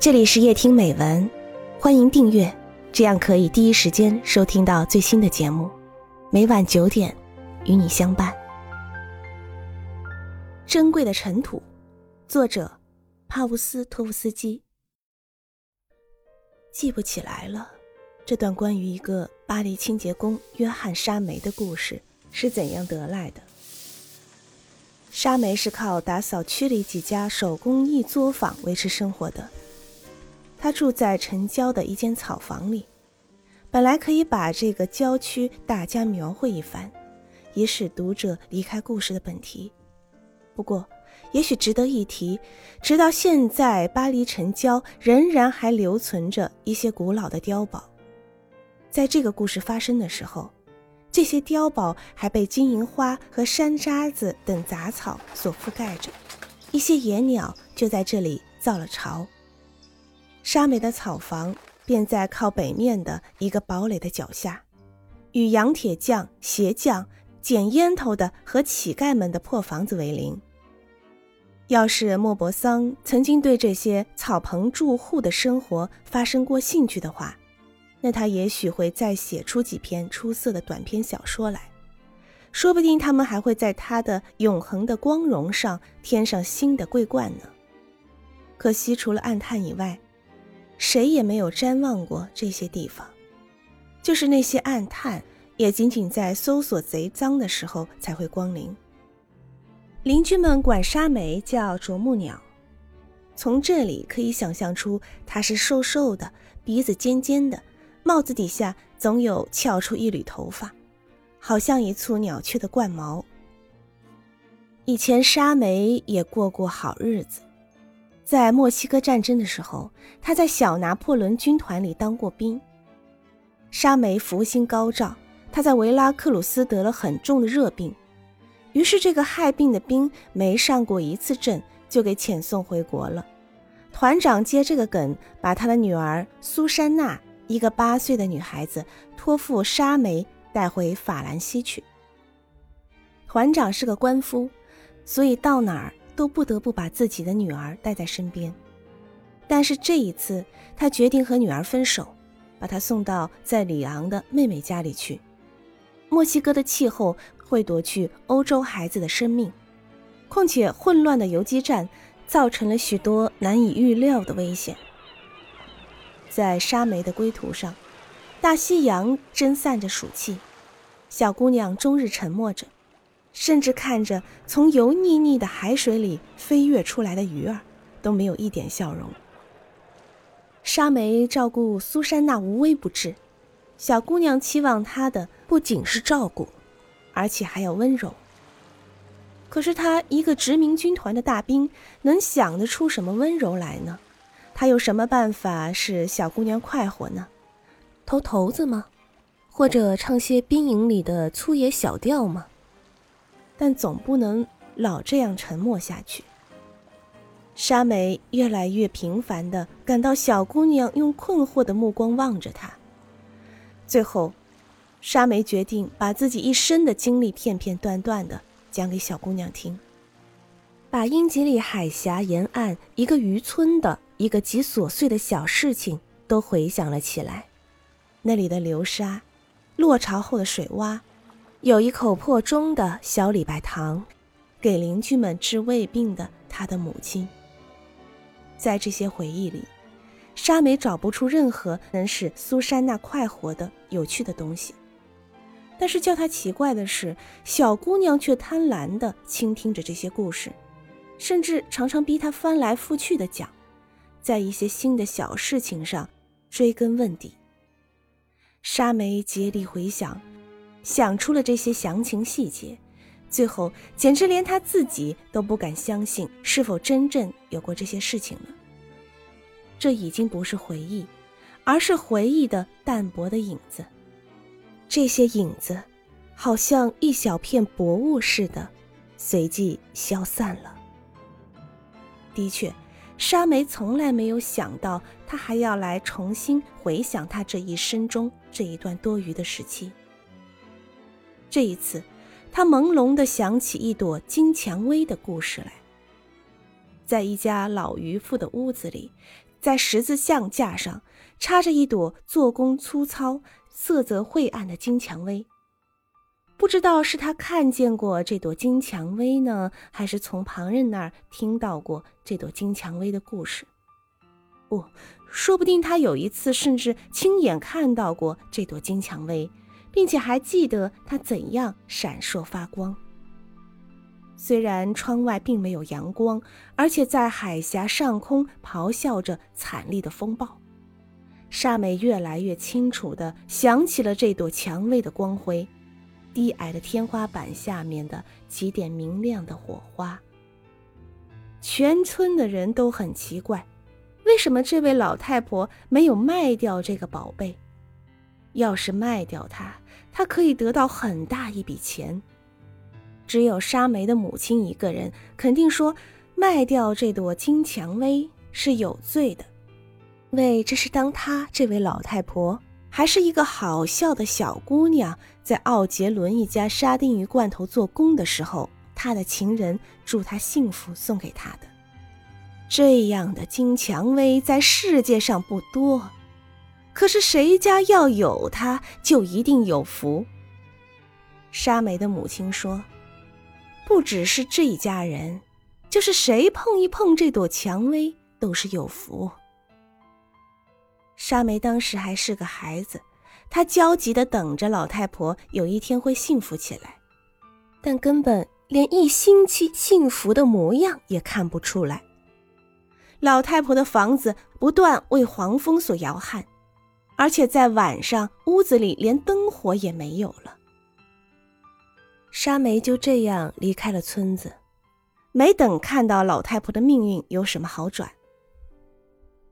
这里是夜听美文，欢迎订阅，这样可以第一时间收听到最新的节目。每晚九点，与你相伴。珍贵的尘土，作者帕乌斯托夫斯基。记不起来了，这段关于一个巴黎清洁工约翰·沙梅的故事是怎样得来的？沙梅是靠打扫区里几家手工艺作坊维持生活的。他住在城郊的一间草房里，本来可以把这个郊区大家描绘一番，以使读者离开故事的本题。不过，也许值得一提，直到现在，巴黎城郊仍然还留存着一些古老的碉堡。在这个故事发生的时候，这些碉堡还被金银花和山楂子等杂草所覆盖着，一些野鸟就在这里造了巢。沙美的草房便在靠北面的一个堡垒的脚下，与洋铁匠、鞋匠、捡烟头的和乞丐们的破房子为邻。要是莫泊桑曾经对这些草棚住户的生活发生过兴趣的话，那他也许会再写出几篇出色的短篇小说来，说不定他们还会在他的永恒的光荣上添上新的桂冠呢。可惜，除了暗叹以外，谁也没有瞻望过这些地方，就是那些暗探，也仅仅在搜索贼赃的时候才会光临。邻居们管沙梅叫啄木鸟，从这里可以想象出它是瘦瘦的，鼻子尖尖的，帽子底下总有翘出一缕头发，好像一簇鸟雀的冠毛。以前沙梅也过过好日子。在墨西哥战争的时候，他在小拿破仑军团里当过兵。沙梅福星高照，他在维拉克鲁斯得了很重的热病，于是这个害病的兵没上过一次阵，就给遣送回国了。团长接这个梗，把他的女儿苏珊娜，一个八岁的女孩子，托付沙梅带回法兰西去。团长是个官夫，所以到哪儿。都不得不把自己的女儿带在身边，但是这一次，他决定和女儿分手，把她送到在里昂的妹妹家里去。墨西哥的气候会夺去欧洲孩子的生命，况且混乱的游击战造成了许多难以预料的危险。在沙梅的归途上，大西洋蒸散着暑气，小姑娘终日沉默着。甚至看着从油腻腻的海水里飞跃出来的鱼儿，都没有一点笑容。沙梅照顾苏珊娜无微不至，小姑娘期望她的不仅是照顾，而且还要温柔。可是她一个殖民军团的大兵，能想得出什么温柔来呢？他有什么办法使小姑娘快活呢？投头子吗？或者唱些兵营里的粗野小调吗？但总不能老这样沉默下去。沙梅越来越频繁地感到小姑娘用困惑的目光望着她。最后，沙梅决定把自己一生的经历片片段段地讲给小姑娘听，把英吉利海峡沿岸一个渔村的一个极琐碎的小事情都回想了起来：那里的流沙，落潮后的水洼。有一口破钟的小礼拜堂，给邻居们治胃病的他的母亲。在这些回忆里，沙梅找不出任何能使苏珊娜快活的有趣的东西。但是叫她奇怪的是，小姑娘却贪婪地倾听着这些故事，甚至常常逼她翻来覆去地讲，在一些新的小事情上追根问底。沙梅竭力回想。想出了这些详情细节，最后简直连他自己都不敢相信是否真正有过这些事情了。这已经不是回忆，而是回忆的淡薄的影子。这些影子，好像一小片薄雾似的，随即消散了。的确，沙梅从来没有想到，他还要来重新回想他这一生中这一段多余的时期。这一次，他朦胧地想起一朵金蔷薇的故事来。在一家老渔夫的屋子里，在十字相架上插着一朵做工粗糙、色泽晦暗的金蔷薇。不知道是他看见过这朵金蔷薇呢，还是从旁人那儿听到过这朵金蔷薇的故事。不，说不定他有一次甚至亲眼看到过这朵金蔷薇，并且还记得它怎样闪烁发光。虽然窗外并没有阳光，而且在海峡上空咆哮着惨烈的风暴，沙美越来越清楚地想起了这朵蔷薇的光辉。低矮的天花板下面的几点明亮的火花。全村的人都很奇怪，为什么这位老太婆没有卖掉这个宝贝？要是卖掉它，他可以得到很大一笔钱。只有沙梅的母亲一个人肯定说，卖掉这朵金蔷薇是有罪的，为这是当她这位老太婆。还是一个好笑的小姑娘，在奥杰伦一家沙丁鱼罐头做工的时候，她的情人祝她幸福送给她的。这样的金蔷薇在世界上不多，可是谁家要有它，就一定有福。沙梅的母亲说：“不只是这一家人，就是谁碰一碰这朵蔷薇，都是有福。”沙梅当时还是个孩子，她焦急地等着老太婆有一天会幸福起来，但根本连一星期幸福的模样也看不出来。老太婆的房子不断为黄蜂所摇撼，而且在晚上屋子里连灯火也没有了。沙梅就这样离开了村子，没等看到老太婆的命运有什么好转。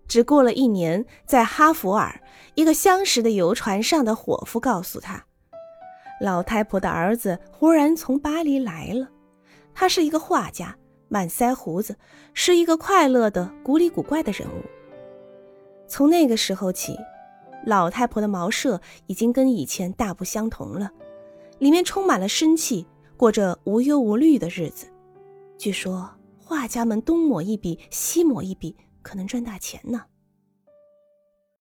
只过了一年，在哈佛尔，一个相识的游船上的伙夫告诉他，老太婆的儿子忽然从巴黎来了。他是一个画家，满腮胡子，是一个快乐的古里古怪的人物。从那个时候起，老太婆的茅舍已经跟以前大不相同了，里面充满了生气，过着无忧无虑的日子。据说画家们东抹一笔，西抹一笔。可能赚大钱呢。